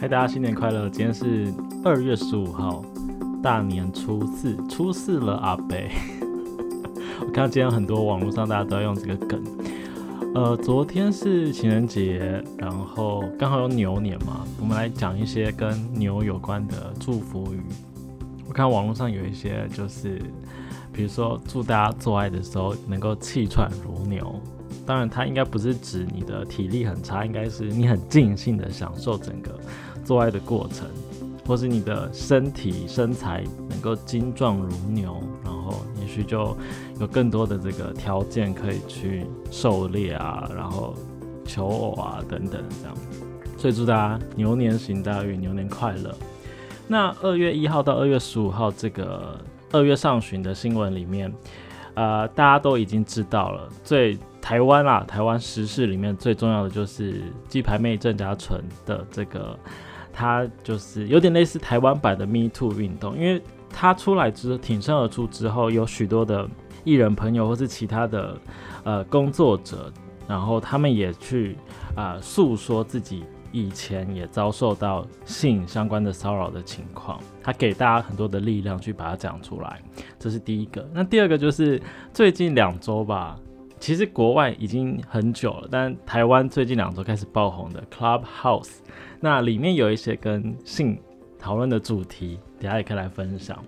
嗨，大家新年快乐！今天是二月十五号，大年初四，初四了，阿北。我看到今天很多网络上大家都要用这个梗。呃，昨天是情人节，然后刚好有牛年嘛，我们来讲一些跟牛有关的祝福语。我看网络上有一些，就是比如说祝大家做爱的时候能够气喘如牛。当然，它应该不是指你的体力很差，应该是你很尽兴的享受整个做爱的过程，或是你的身体身材能够精壮如牛，然后也许就有更多的这个条件可以去狩猎啊，然后求偶啊等等这样。所以祝大家牛年行大运，牛年快乐。那二月一号到二月十五号这个二月上旬的新闻里面，呃，大家都已经知道了最。台湾啦，台湾时事里面最重要的就是鸡排妹郑家纯的这个，他就是有点类似台湾版的 Me Too 运动，因为他出来之挺身而出之后，有许多的艺人朋友或是其他的呃工作者，然后他们也去啊诉说自己以前也遭受到性相关的骚扰的情况，他给大家很多的力量去把它讲出来，这是第一个。那第二个就是最近两周吧。其实国外已经很久了，但台湾最近两周开始爆红的 Clubhouse，那里面有一些跟性讨论的主题，等下也可以来分享。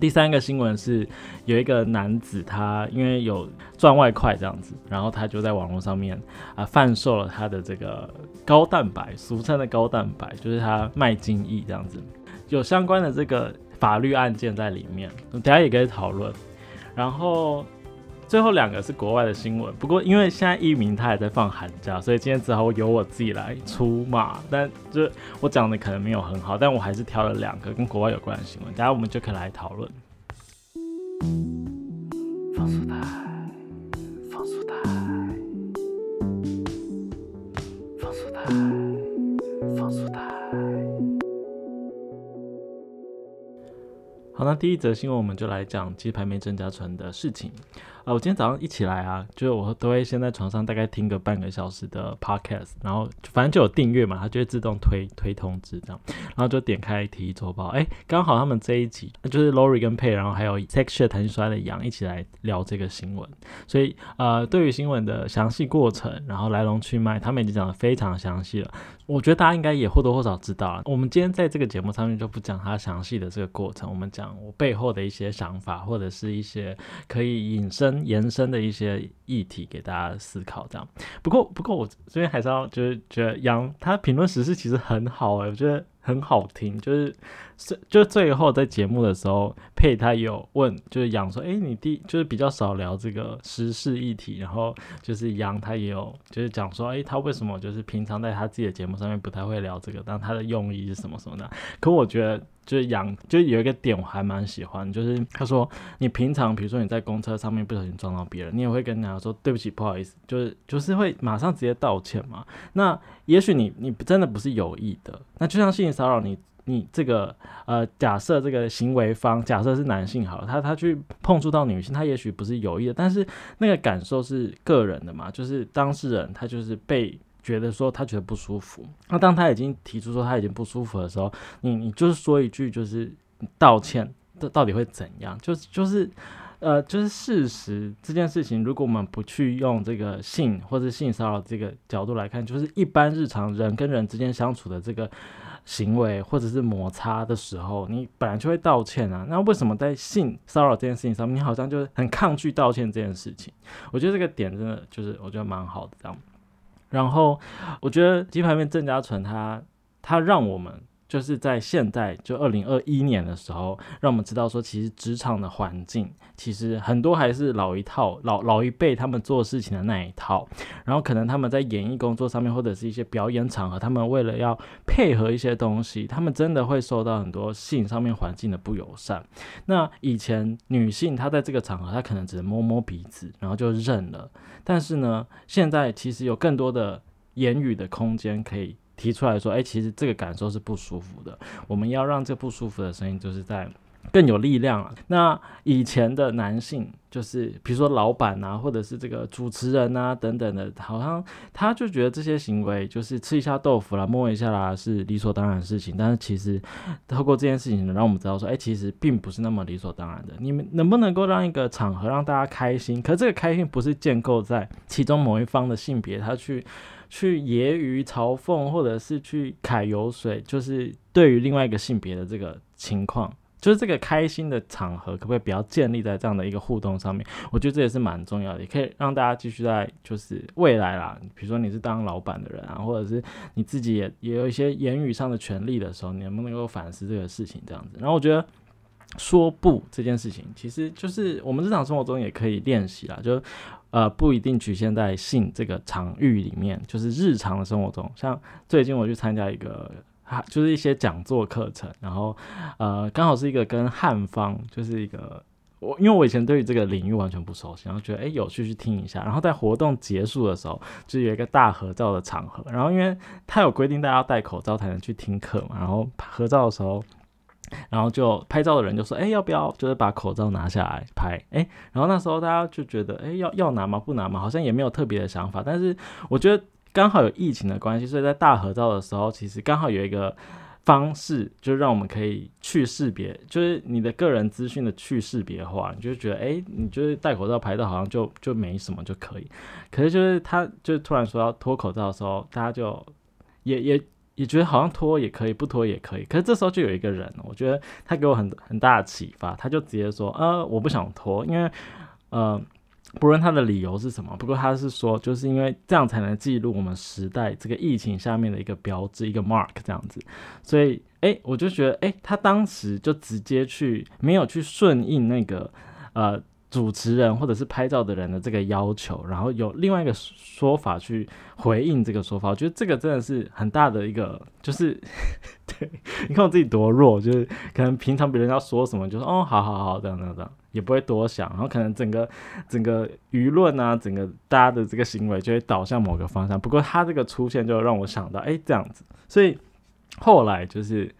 第三个新闻是有一个男子，他因为有赚外快这样子，然后他就在网络上面啊贩售了他的这个高蛋白，俗称的高蛋白，就是他卖精液这样子，有相关的这个法律案件在里面，等下也可以讨论，然后。最后两个是国外的新闻，不过因为现在一鸣他也在放寒假，所以今天只好由我自己来出马。但就我讲的可能没有很好，但我还是挑了两个跟国外有关的新闻，等下我们就可以来讨论。放速台，放速台，放速台，放速台。好，那第一则新闻我们就来讲鸡排妹郑家纯的事情。啊，我今天早上一起来啊，就是我都会先在床上大概听个半个小时的 podcast，然后反正就有订阅嘛，它就会自动推推通知这样，然后就点开体育周报，哎，刚好他们这一集就是 Lori 跟佩，然后还有 Section 弹性摔的杨一起来聊这个新闻，所以呃，对于新闻的详细过程，然后来龙去脉，他们已经讲的非常详细了，我觉得大家应该也或多或少知道啊。我们今天在这个节目上面就不讲它详细的这个过程，我们讲我背后的一些想法，或者是一些可以引申。延伸的一些议题给大家思考，这样。不过，不过我这边还是要就是觉得杨他评论时事其实很好哎，我觉得很好听。就是是就最后在节目的时候，佩他有问，就是杨说：“哎，你第就是比较少聊这个时事议题。”然后就是杨他也有就是讲说：“哎，他为什么就是平常在他自己的节目上面不太会聊这个？但他的用意是什么什么的？”可我觉得。就是养，就有一个点我还蛮喜欢，就是他说你平常比如说你在公车上面不小心撞到别人，你也会跟人家说对不起，不好意思，就是就是会马上直接道歉嘛。那也许你你真的不是有意的，那就像性骚扰你你这个呃假设这个行为方假设是男性好了，他他去碰触到女性，他也许不是有意的，但是那个感受是个人的嘛，就是当事人他就是被。觉得说他觉得不舒服，那当他已经提出说他已经不舒服的时候，你你就是说一句就是道歉，这到底会怎样？就就是呃就是事实这件事情，如果我们不去用这个性或者性骚扰这个角度来看，就是一般日常人跟人之间相处的这个行为或者是摩擦的时候，你本来就会道歉啊。那为什么在性骚扰这件事情上面，你好像就很抗拒道歉这件事情？我觉得这个点真的就是我觉得蛮好的这样。然后，我觉得鸡排面郑嘉纯他他让我们就是在现在就二零二一年的时候，让我们知道说，其实职场的环境其实很多还是老一套，老老一辈他们做事情的那一套。然后可能他们在演艺工作上面或者是一些表演场合，他们为了要配合一些东西，他们真的会受到很多性上面环境的不友善。那以前女性她在这个场合，她可能只能摸摸鼻子，然后就认了。但是呢，现在其实有更多的言语的空间可以提出来说，哎，其实这个感受是不舒服的。我们要让这不舒服的声音，就是在更有力量了。那以前的男性，就是比如说老板啊，或者是这个主持人啊等等的，好像他就觉得这些行为就是吃一下豆腐啦、摸一下啦是理所当然的事情。但是其实透过这件事情，让我们知道说，哎，其实并不是那么理所当然的。你们能不能够让一个场合让大家开心？可这个开心不是建构在其中某一方的性别，他去去揶揄、嘲讽，或者是去揩油水，就是对于另外一个性别的这个情况。就是这个开心的场合，可不可以比较建立在这样的一个互动上面？我觉得这也是蛮重要的，也可以让大家继续在就是未来啦，比如说你是当老板的人啊，或者是你自己也也有一些言语上的权利的时候，你能不能够反思这个事情这样子？然后我觉得说不这件事情，其实就是我们日常生活中也可以练习啦，就呃不一定局限在性这个场域里面，就是日常的生活中，像最近我去参加一个。啊，就是一些讲座课程，然后，呃，刚好是一个跟汉方，就是一个我，因为我以前对于这个领域完全不熟悉，然后觉得哎有趣去听一下，然后在活动结束的时候，就有一个大合照的场合，然后因为他有规定大家要戴口罩才能去听课嘛，然后合照的时候，然后就拍照的人就说，哎要不要就是把口罩拿下来拍，哎，然后那时候大家就觉得，哎要要拿吗？不拿吗？好像也没有特别的想法，但是我觉得。刚好有疫情的关系，所以在大合照的时候，其实刚好有一个方式，就让我们可以去识别，就是你的个人资讯的去识别化，你就觉得，哎，你就是戴口罩拍照好像就就没什么就可以。可是就是他就突然说要脱口罩的时候，大家就也也也觉得好像脱也可以，不脱也可以。可是这时候就有一个人，我觉得他给我很很大的启发，他就直接说，呃，我不想脱，因为，呃。不论他的理由是什么，不过他是说，就是因为这样才能记录我们时代这个疫情下面的一个标志，一个 mark 这样子。所以，哎，我就觉得，哎，他当时就直接去，没有去顺应那个，呃，主持人或者是拍照的人的这个要求，然后有另外一个说法去回应这个说法。我觉得这个真的是很大的一个，就是 对，你看我自己多弱，就是可能平常别人要说什么，就说哦，好好好，这样这样这样。也不会多想，然后可能整个整个舆论啊，整个大家的这个行为就会导向某个方向。不过他这个出现就让我想到，哎，这样子。所以后来就是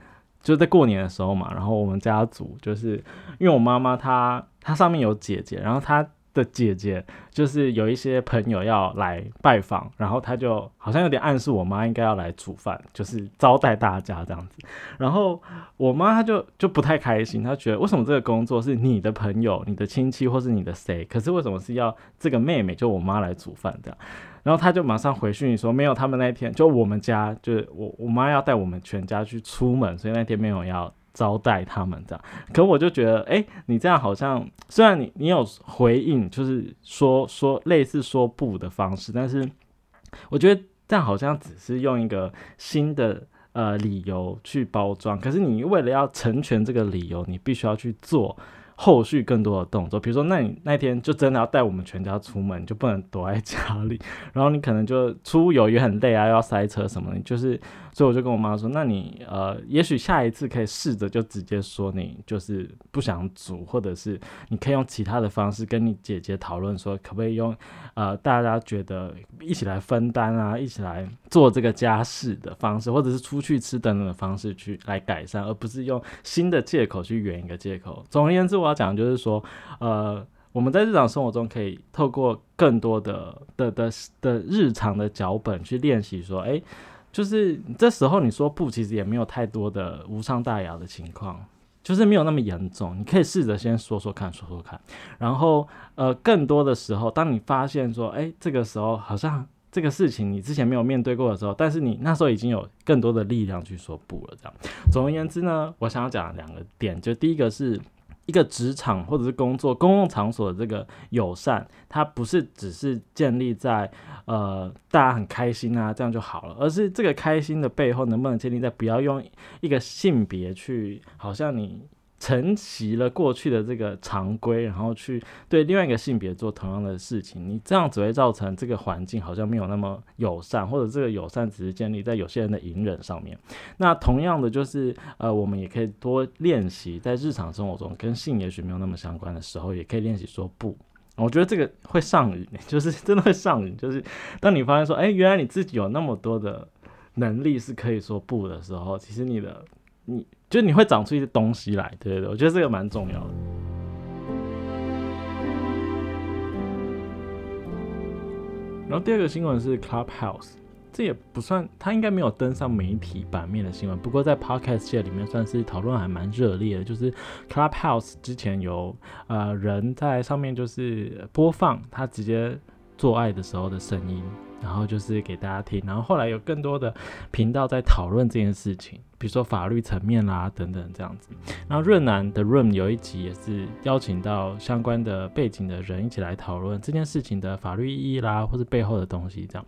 就在过年的时候嘛，然后我们家族就是因为我妈妈她她上面有姐姐，然后她。的姐姐就是有一些朋友要来拜访，然后她就好像有点暗示我妈应该要来煮饭，就是招待大家这样子。然后我妈她就就不太开心，她觉得为什么这个工作是你的朋友、你的亲戚或是你的谁，可是为什么是要这个妹妹就我妈来煮饭这样？然后她就马上回讯说没有，他们那天就我们家就我我妈要带我们全家去出门，所以那天没有要。招待他们这样，可我就觉得，哎，你这样好像虽然你你有回应，就是说说类似说不的方式，但是我觉得这样好像只是用一个新的呃理由去包装，可是你为了要成全这个理由，你必须要去做。后续更多的动作，比如说，那你那天就真的要带我们全家出门，就不能躲在家里。然后你可能就出游也很累啊，要塞车什么的。就是，所以我就跟我妈说，那你呃，也许下一次可以试着就直接说你就是不想煮，或者是你可以用其他的方式跟你姐姐讨论说，可不可以用呃大家觉得一起来分担啊，一起来做这个家事的方式，或者是出去吃等等的方式去来改善，而不是用新的借口去圆一个借口。总而言之，我。要讲的就是说，呃，我们在日常生活中可以透过更多的的的的日常的脚本去练习，说，哎，就是这时候你说不，其实也没有太多的无伤大雅的情况，就是没有那么严重。你可以试着先说说看，说说看，然后，呃，更多的时候，当你发现说，哎，这个时候好像这个事情你之前没有面对过的时候，但是你那时候已经有更多的力量去说不了。这样，总而言之呢，我想要讲两个点，就第一个是。一个职场或者是工作公共场所的这个友善，它不是只是建立在呃大家很开心啊这样就好了，而是这个开心的背后能不能建立在不要用一个性别去，好像你。承袭了过去的这个常规，然后去对另外一个性别做同样的事情，你这样只会造成这个环境好像没有那么友善，或者这个友善只是建立在有些人的隐忍上面。那同样的就是，呃，我们也可以多练习在日常生活中跟性也许没有那么相关的时候，也可以练习说不。我觉得这个会上瘾，就是真的会上瘾，就是当你发现说，哎，原来你自己有那么多的能力是可以说不的时候，其实你的。你就你会长出一些东西来，对对对，我觉得这个蛮重要的。然后第二个新闻是 Clubhouse，这也不算，它应该没有登上媒体版面的新闻，不过在 Podcast 界里面算是讨论还蛮热烈的。就是 Clubhouse 之前有呃人在上面就是播放他直接做爱的时候的声音。然后就是给大家听，然后后来有更多的频道在讨论这件事情，比如说法律层面啦等等这样子。然后润南的 Room 有一集也是邀请到相关的背景的人一起来讨论这件事情的法律意义啦，或是背后的东西这样。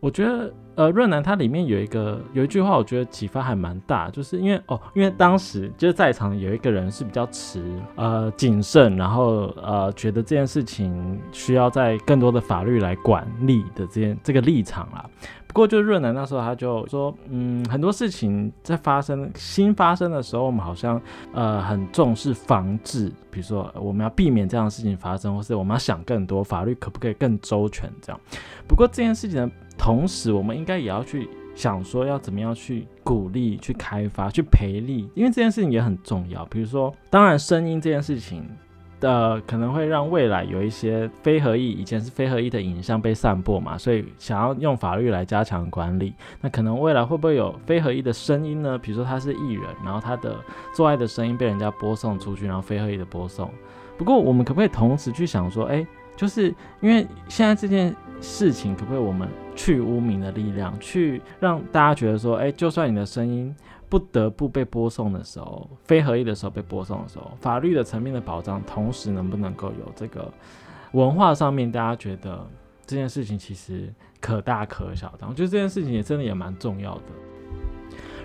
我觉得，呃，润南它里面有一个有一句话，我觉得启发还蛮大，就是因为哦，因为当时就是在场有一个人是比较持呃谨慎，然后呃觉得这件事情需要在更多的法律来管理的这件这个立场啦。不过就润南那时候他就说，嗯，很多事情在发生新发生的时候，我们好像呃很重视防治，比如说我们要避免这样的事情发生，或是我们要想更多法律可不可以更周全这样。不过这件事情呢。同时，我们应该也要去想说，要怎么样去鼓励、去开发、去培力，因为这件事情也很重要。比如说，当然，声音这件事情的可能会让未来有一些非合意，以前是非合意的影像被散播嘛，所以想要用法律来加强管理。那可能未来会不会有非合意的声音呢？比如说他是艺人，然后他的做爱的声音被人家播送出去，然后非合意的播送。不过，我们可不可以同时去想说，哎，就是因为现在这件。事情可不可以我们去污名的力量，去让大家觉得说，哎，就算你的声音不得不被播送的时候，非合意的时候被播送的时候，法律的层面的保障，同时能不能够有这个文化上面，大家觉得这件事情其实可大可小，我觉得这件事情也真的也蛮重要的。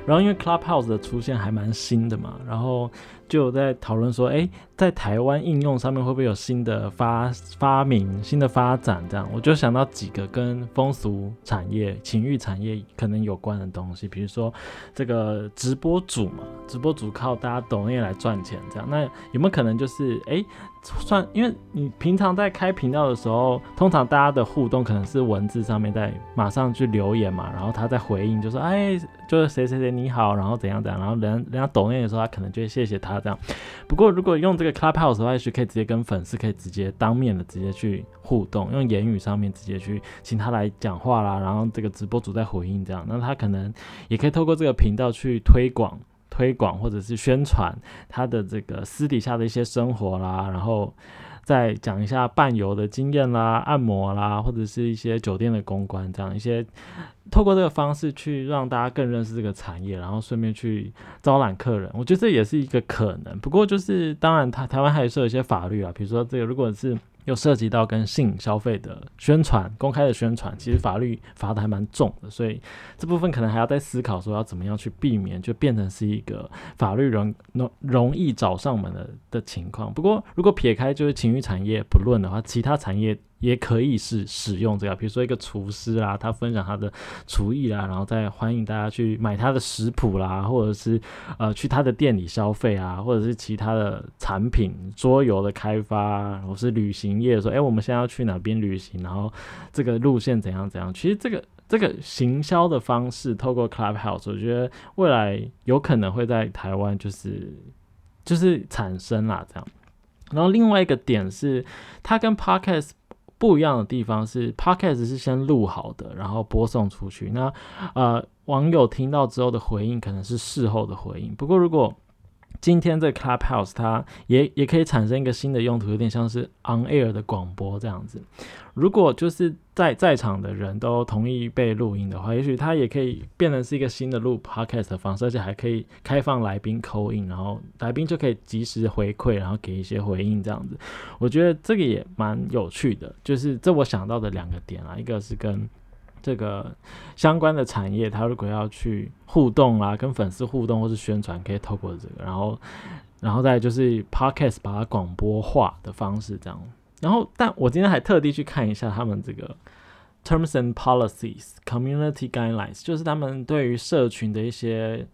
然后因为 Clubhouse 的出现还蛮新的嘛，然后。就有在讨论说，哎，在台湾应用上面会不会有新的发发明、新的发展？这样，我就想到几个跟风俗产业、情欲产业可能有关的东西，比如说这个直播主嘛，直播主靠大家抖音来赚钱，这样，那有没有可能就是，哎，算，因为你平常在开频道的时候，通常大家的互动可能是文字上面在马上去留言嘛，然后他在回应，就说，哎，就是谁谁谁你好，然后怎样怎样，然后人人家抖音的时候，他可能就会谢谢他。这样，不过如果用这个 Clubhouse 的话，也许可以直接跟粉丝可以直接当面的直接去互动，用言语上面直接去请他来讲话啦，然后这个直播主在回应这样，那他可能也可以透过这个频道去推广、推广或者是宣传他的这个私底下的一些生活啦，然后。再讲一下伴游的经验啦，按摩啦，或者是一些酒店的公关，这样一些透过这个方式去让大家更认识这个产业，然后顺便去招揽客人，我觉得这也是一个可能。不过就是当然，台台湾还是有一些法律啊，比如说这个如果是。又涉及到跟性消费的宣传、公开的宣传，其实法律罚的还蛮重的，所以这部分可能还要再思考，说要怎么样去避免，就变成是一个法律容容容易找上门的的情况。不过，如果撇开就是情欲产业不论的话，其他产业。也可以是使用这个，比如说一个厨师啦，他分享他的厨艺啦，然后再欢迎大家去买他的食谱啦，或者是呃去他的店里消费啊，或者是其他的产品桌游的开发，或是旅行业说，哎，我们现在要去哪边旅行，然后这个路线怎样怎样。其实这个这个行销的方式，透过 Clubhouse，我觉得未来有可能会在台湾就是就是产生啦这样。然后另外一个点是，它跟 Podcast。不一样的地方是，Podcast 是先录好的，然后播送出去。那呃，网友听到之后的回应可能是事后的回应。不过如果今天这 Clubhouse 它也也可以产生一个新的用途，有点像是 on air 的广播这样子。如果就是在在场的人都同意被录音的话，也许它也可以变成是一个新的录 podcast 的方式，而且还可以开放来宾扣印，然后来宾就可以及时回馈，然后给一些回应这样子。我觉得这个也蛮有趣的，就是这我想到的两个点啊，一个是跟。这个相关的产业，他如果要去互动啊，跟粉丝互动或是宣传，可以透过这个，然后，然后再就是 podcast 把它广播化的方式这样。然后，但我今天还特地去看一下他们这个 terms and policies community guidelines，就是他们对于社群的一些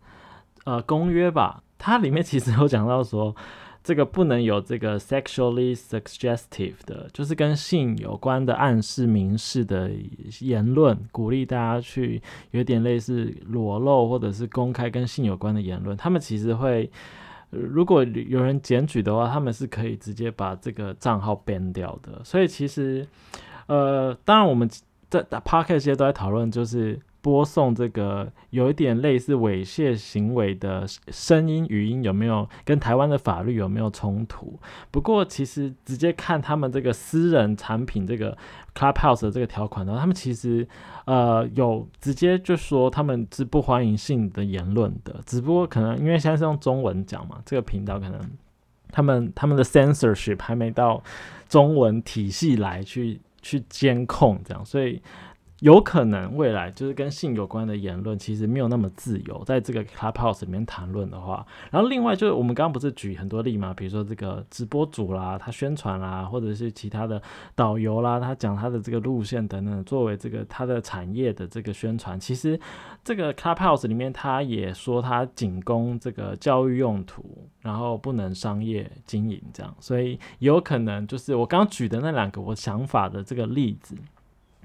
呃公约吧。它里面其实有讲到说。这个不能有这个 sexually suggestive 的，就是跟性有关的暗示、明示的言论，鼓励大家去有点类似裸露或者是公开跟性有关的言论。他们其实会，如果有人检举的话，他们是可以直接把这个账号 ban 掉的。所以其实，呃，当然我们在 park 这些都在讨论，就是。播送这个有一点类似猥亵行为的声音语音有没有跟台湾的法律有没有冲突？不过其实直接看他们这个私人产品这个 Clubhouse 的这个条款的话，他们其实呃有直接就说他们是不欢迎性的言论的，只不过可能因为现在是用中文讲嘛，这个频道可能他们他们的 censorship 还没到中文体系来去去监控这样，所以。有可能未来就是跟性有关的言论，其实没有那么自由，在这个 Clubhouse 里面谈论的话，然后另外就是我们刚刚不是举很多例嘛，比如说这个直播主啦，他宣传啦，或者是其他的导游啦，他讲他的这个路线等等，作为这个他的产业的这个宣传，其实这个 Clubhouse 里面他也说他仅供这个教育用途，然后不能商业经营这样，所以有可能就是我刚举的那两个我想法的这个例子。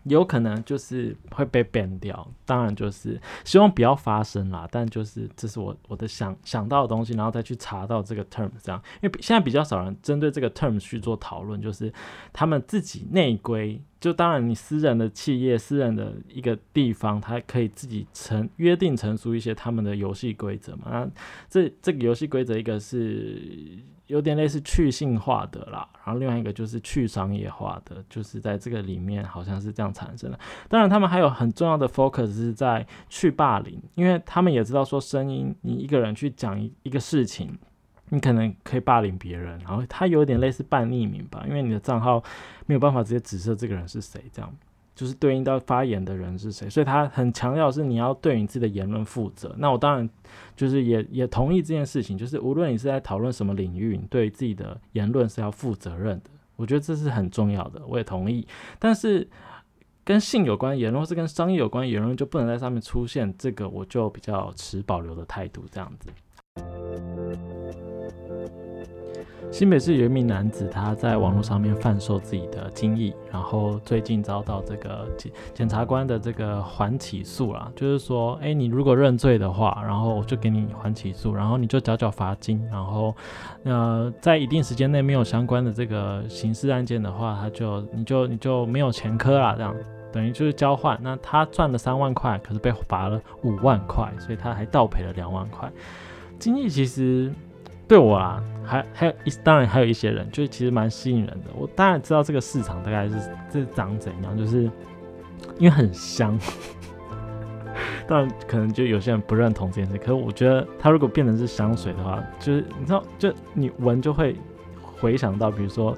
有可能就是会被 ban 掉，当然就是希望不要发生啦。但就是这是我我的想想到的东西，然后再去查到这个 term 这样，因为现在比较少人针对这个 term 去做讨论，就是他们自己内规。就当然你私人的企业、私人的一个地方，它可以自己成约定成熟一些他们的游戏规则嘛。那这这个游戏规则一个是。有点类似去性化的啦，然后另外一个就是去商业化的，就是在这个里面好像是这样产生的。当然，他们还有很重要的 focus 是在去霸凌，因为他们也知道说声音，你一个人去讲一个事情，你可能可以霸凌别人，然后他有点类似半匿名吧，因为你的账号没有办法直接指涉这个人是谁这样。就是对应到发言的人是谁，所以他很强调是你要对你自己的言论负责。那我当然就是也也同意这件事情，就是无论你是在讨论什么领域，你对自己的言论是要负责任的。我觉得这是很重要的，我也同意。但是跟性有关言论或是跟商业有关言论就不能在上面出现，这个我就比较持保留的态度，这样子。新北市有一名男子，他在网络上面贩售自己的精液，然后最近遭到这个检检察官的这个缓起诉啦，就是说，哎，你如果认罪的话，然后我就给你缓起诉，然后你就缴缴罚金，然后，呃，在一定时间内没有相关的这个刑事案件的话，他就你就你就没有前科啦，这样等于就是交换。那他赚了三万块，可是被罚了五万块，所以他还倒赔了两万块。精液其实。对我啊，还还有一当然还有一些人，就是其实蛮吸引人的。我当然知道这个市场大概是这长怎样，就是因为很香。当然可能就有些人不认同这件事，可是我觉得它如果变成是香水的话，就是你知道，就你闻就会回想到，比如说。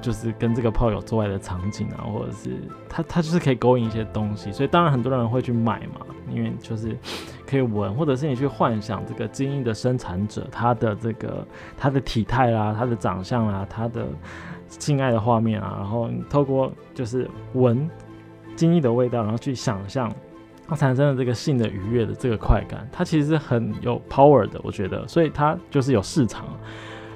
就是跟这个炮友做爱的场景啊，或者是它它就是可以勾引一些东西，所以当然很多人会去买嘛，因为就是可以闻，或者是你去幻想这个精英的生产者他的这个他的体态啦，他的长相啦，他的性爱的画面啊，然后透过就是闻精英的味道，然后去想象它产生的这个性的愉悦的这个快感，它其实很有 power 的，我觉得，所以它就是有市场。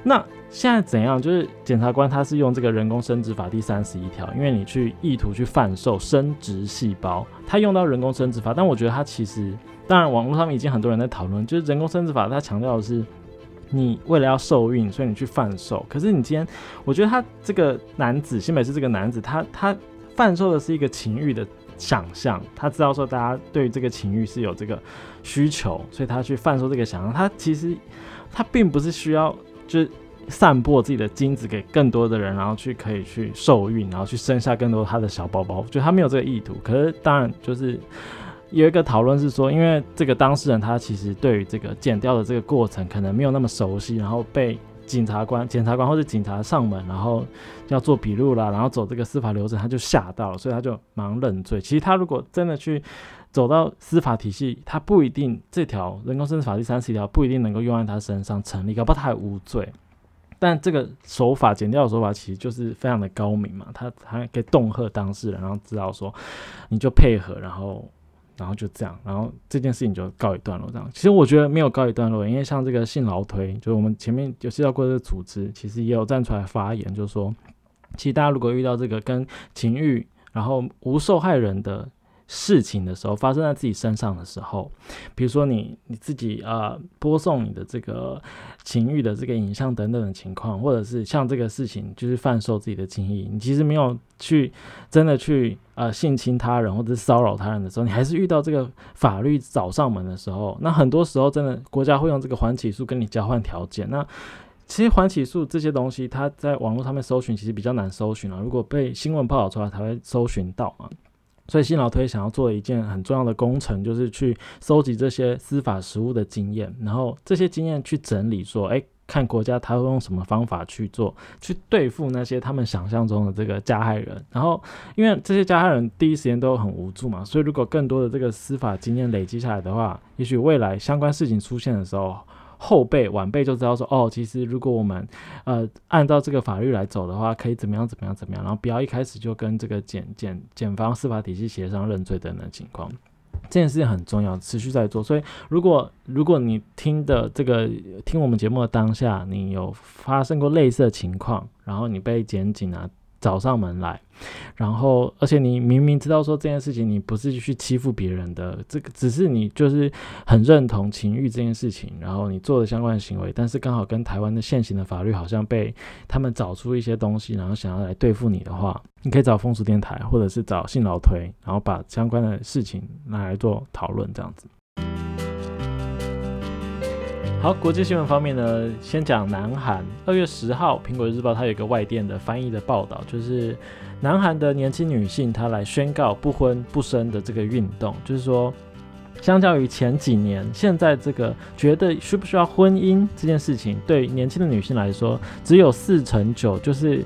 那现在怎样？就是检察官他是用这个人工生殖法第三十一条，因为你去意图去贩售生殖细胞，他用到人工生殖法。但我觉得他其实，当然网络上面已经很多人在讨论，就是人工生殖法，他强调的是你为了要受孕，所以你去贩售。可是你今天，我觉得他这个男子，新北市这个男子，他他贩售的是一个情欲的想象，他知道说大家对这个情欲是有这个需求，所以他去贩售这个想象。他其实他并不是需要。就散播自己的精子给更多的人，然后去可以去受孕，然后去生下更多他的小宝宝。就他没有这个意图。可是当然就是有一个讨论是说，因为这个当事人他其实对于这个剪掉的这个过程可能没有那么熟悉，然后被检察官、检察官或者警察上门，然后要做笔录啦，然后走这个司法流程，他就吓到了，所以他就忙认罪。其实他如果真的去走到司法体系，他不一定这条人工生殖法第三十一条不一定能够用在他身上成立，搞不好他还无罪。但这个手法剪掉的手法其实就是非常的高明嘛，他他可以恫吓当事人，然后知道说你就配合，然后然后就这样，然后这件事情就告一段落。这样，其实我觉得没有告一段落，因为像这个性劳推，就是我们前面有介绍过这个组织，其实也有站出来发言，就是说，其实大家如果遇到这个跟情欲，然后无受害人的。事情的时候发生在自己身上的时候，比如说你你自己呃播送你的这个情欲的这个影像等等的情况，或者是像这个事情就是贩售自己的情谊，你其实没有去真的去呃性侵他人或者骚扰他人的时候，你还是遇到这个法律找上门的时候，那很多时候真的国家会用这个缓起诉跟你交换条件。那其实缓起诉这些东西，它在网络上面搜寻其实比较难搜寻啊，如果被新闻报道出来才会搜寻到嘛。所以新老推想要做一件很重要的工程，就是去收集这些司法实务的经验，然后这些经验去整理，说，哎，看国家他会用什么方法去做，去对付那些他们想象中的这个加害人。然后，因为这些加害人第一时间都很无助嘛，所以如果更多的这个司法经验累积下来的话，也许未来相关事情出现的时候。后辈晚辈就知道说，哦，其实如果我们呃按照这个法律来走的话，可以怎么样怎么样怎么样，然后不要一开始就跟这个检检检方司法体系协商认罪等等情况，这件事情很重要，持续在做。所以如果如果你听的这个听我们节目的当下，你有发生过类似的情况，然后你被检警啊。找上门来，然后，而且你明明知道说这件事情你不是去欺负别人的，这个只是你就是很认同情欲这件事情，然后你做的相关行为，但是刚好跟台湾的现行的法律好像被他们找出一些东西，然后想要来对付你的话，你可以找风俗电台，或者是找信劳推，然后把相关的事情拿来做讨论，这样子。好，国际新闻方面呢，先讲南韩。二月十号，《苹果日报》它有一个外电的翻译的报道，就是南韩的年轻女性她来宣告不婚不生的这个运动，就是说，相较于前几年，现在这个觉得需不需要婚姻这件事情，对年轻的女性来说，只有四成九，就是。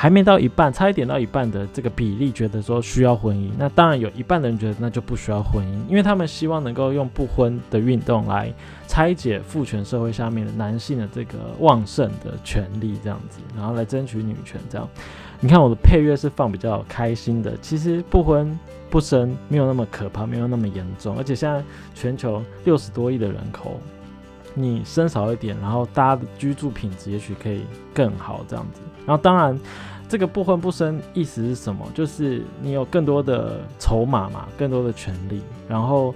还没到一半，差一点到一半的这个比例，觉得说需要婚姻。那当然有一半的人觉得那就不需要婚姻，因为他们希望能够用不婚的运动来拆解父权社会下面的男性的这个旺盛的权利，这样子，然后来争取女权。这样，你看我的配乐是放比较开心的。其实不婚不生没有那么可怕，没有那么严重。而且现在全球六十多亿的人口，你生少一点，然后大家的居住品质也许可以更好，这样子。然后当然，这个不婚不生意思是什么？就是你有更多的筹码嘛，更多的权利。然后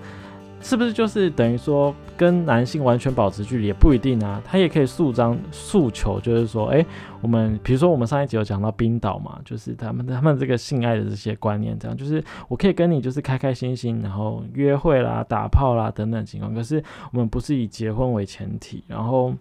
是不是就是等于说跟男性完全保持距离也不一定啊？他也可以诉张诉求，就是说，哎，我们比如说我们上一集有讲到冰岛嘛，就是他们他们这个性爱的这些观念，这样就是我可以跟你就是开开心心，然后约会啦、打炮啦等等情况。可是我们不是以结婚为前提，然后。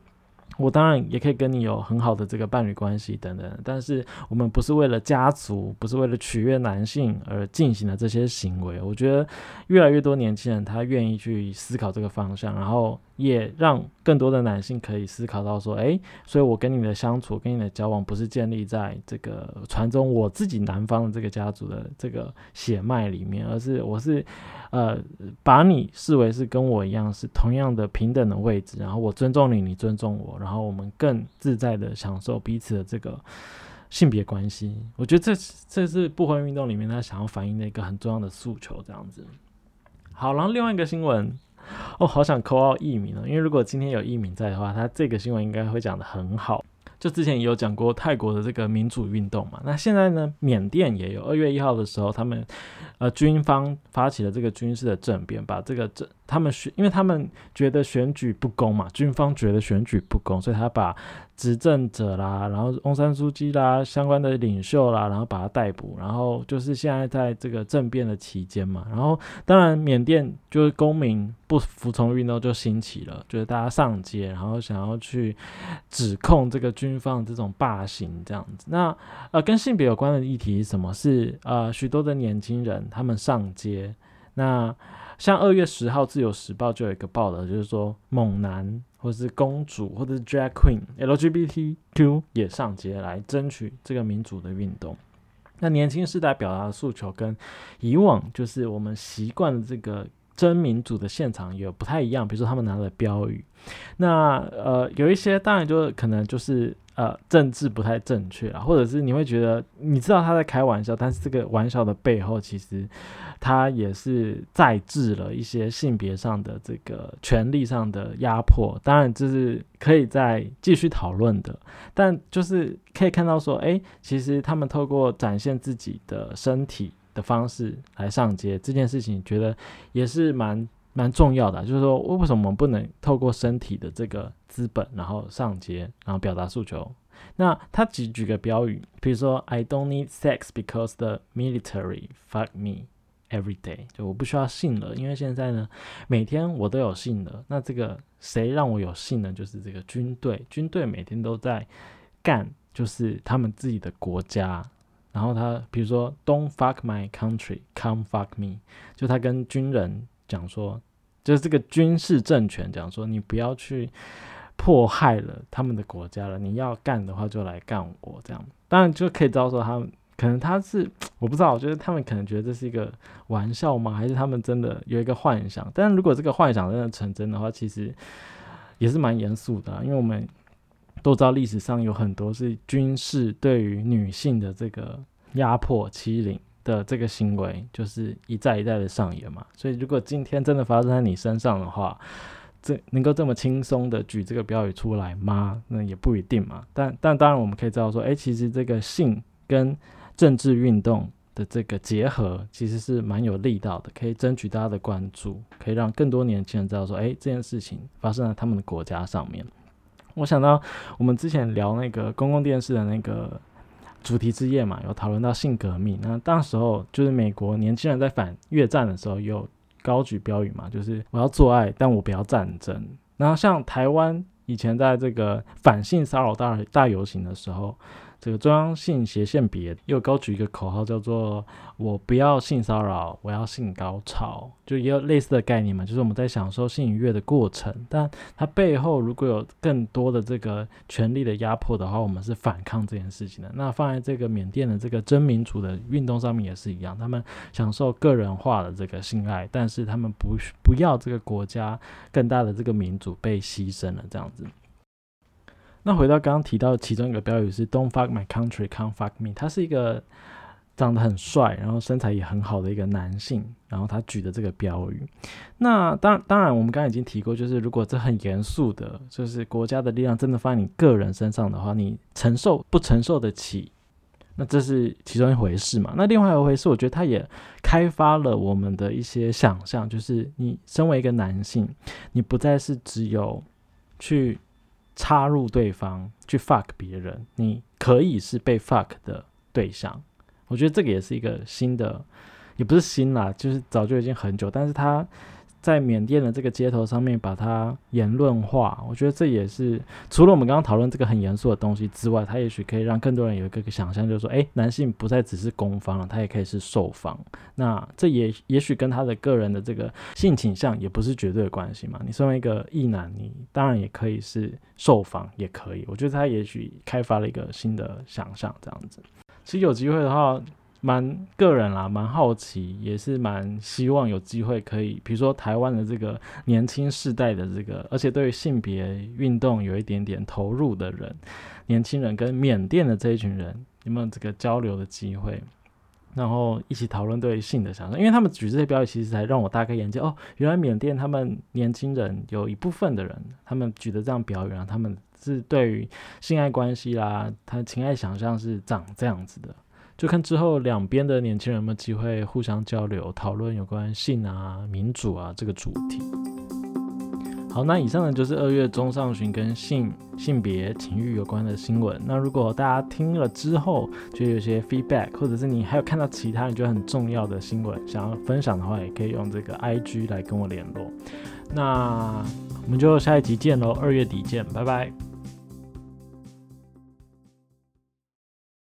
我当然也可以跟你有很好的这个伴侣关系等等，但是我们不是为了家族，不是为了取悦男性而进行的这些行为。我觉得越来越多年轻人他愿意去思考这个方向，然后。也让更多的男性可以思考到说，哎，所以我跟你的相处，跟你的交往，不是建立在这个传宗我自己男方的这个家族的这个血脉里面，而是我是，呃，把你视为是跟我一样是同样的平等的位置，然后我尊重你，你尊重我，然然后我们更自在的享受彼此的这个性别关系。我觉得这这是不婚运动里面他想要反映的一个很重要的诉求，这样子。好，然后另外一个新闻。哦，好想扣奥艺名哦，因为如果今天有艺名在的话，他这个新闻应该会讲的很好。就之前也有讲过泰国的这个民主运动嘛，那现在呢，缅甸也有。二月一号的时候，他们呃军方发起了这个军事的政变，把这个政他们选，因为他们觉得选举不公嘛，军方觉得选举不公，所以他把。执政者啦，然后翁山书记啦，相关的领袖啦，然后把他逮捕，然后就是现在在这个政变的期间嘛，然后当然缅甸就是公民不服从运动就兴起了，就是大家上街，然后想要去指控这个军方这种霸行这样子。那呃跟性别有关的议题是什么？是呃许多的年轻人他们上街，那像二月十号自由时报就有一个报道，就是说猛男。或者是公主，或者是 drag queen、LGBTQ 也上街来争取这个民主的运动。那年轻世代表达的诉求跟以往就是我们习惯的这个真民主的现场也不太一样，比如说他们拿的标语，那呃有一些当然就可能就是呃政治不太正确啊，或者是你会觉得你知道他在开玩笑，但是这个玩笑的背后其实他也是在制了一些性别上的这个权利上的压迫，当然这是可以再继续讨论的，但就是可以看到说，哎，其实他们透过展现自己的身体。的方式来上街这件事情，觉得也是蛮蛮重要的。就是说，为什么我们不能透过身体的这个资本，然后上街，然后表达诉求？那他举举个标语，比如说 “I don't need sex because the military fuck me every day”，就我不需要性了，因为现在呢，每天我都有性了。那这个谁让我有性呢？就是这个军队，军队每天都在干，就是他们自己的国家。然后他比如说，Don't fuck my country, come fuck me。就他跟军人讲说，就是这个军事政权讲说，你不要去迫害了他们的国家了，你要干的话就来干我这样。当然就可以知道说，他们可能他是 我不知道，我觉得他们可能觉得这是一个玩笑吗？还是他们真的有一个幻想？但是如果这个幻想真的成真的话，其实也是蛮严肃的，因为我们。都知道历史上有很多是军事对于女性的这个压迫欺凌的这个行为，就是一再一再的上演嘛。所以如果今天真的发生在你身上的话，这能够这么轻松的举这个标语出来吗？那也不一定嘛。但但当然我们可以知道说，哎，其实这个性跟政治运动的这个结合，其实是蛮有力道的，可以争取大家的关注，可以让更多年轻人知道说，哎，这件事情发生在他们的国家上面。我想到我们之前聊那个公共电视的那个主题之夜嘛，有讨论到性革命。那当时候就是美国年轻人在反越战的时候，有高举标语嘛，就是我要做爱，但我不要战争。然后像台湾以前在这个反性骚扰大大游行的时候。这个中央性斜线别又高举一个口号，叫做“我不要性骚扰，我要性高潮”，就也有类似的概念嘛，就是我们在享受性愉悦的过程，但它背后如果有更多的这个权力的压迫的话，我们是反抗这件事情的。那放在这个缅甸的这个真民主的运动上面也是一样，他们享受个人化的这个性爱，但是他们不不要这个国家更大的这个民主被牺牲了，这样子。那回到刚刚提到其中一个标语是 "Don't fuck my country, come fuck me"，他是一个长得很帅，然后身材也很好的一个男性，然后他举的这个标语。那当当然，我们刚刚已经提过，就是如果这很严肃的，就是国家的力量真的放在你个人身上的话，你承受不承受得起？那这是其中一回事嘛？那另外一回事，我觉得他也开发了我们的一些想象，就是你身为一个男性，你不再是只有去。插入对方去 fuck 别人，你可以是被 fuck 的对象。我觉得这个也是一个新的，也不是新啦，就是早就已经很久，但是他。在缅甸的这个街头上面把它言论化，我觉得这也是除了我们刚刚讨论这个很严肃的东西之外，它也许可以让更多人有一个想象，就是说，哎，男性不再只是攻方了，他也可以是受方。那这也也许跟他的个人的这个性倾向也不是绝对的关系嘛。你身为一个异男，你当然也可以是受方，也可以。我觉得他也许开发了一个新的想象，这样子。其实有机会的话。蛮个人啦，蛮好奇，也是蛮希望有机会可以，比如说台湾的这个年轻世代的这个，而且对于性别运动有一点点投入的人，年轻人跟缅甸的这一群人有没有这个交流的机会，然后一起讨论对性的想象，因为他们举这些标语，其实才让我大开眼界哦，原来缅甸他们年轻人有一部分的人，他们举的这样标语啊，他们是对于性爱关系啦，他情爱想象是长这样子的。就看之后两边的年轻人有没有机会互相交流讨论有关性啊、民主啊这个主题。好，那以上呢就是二月中上旬跟性、性别、情欲有关的新闻。那如果大家听了之后觉得有些 feedback，或者是你还有看到其他你觉得很重要的新闻想要分享的话，也可以用这个 IG 来跟我联络。那我们就下一集见喽，二月底见，拜拜。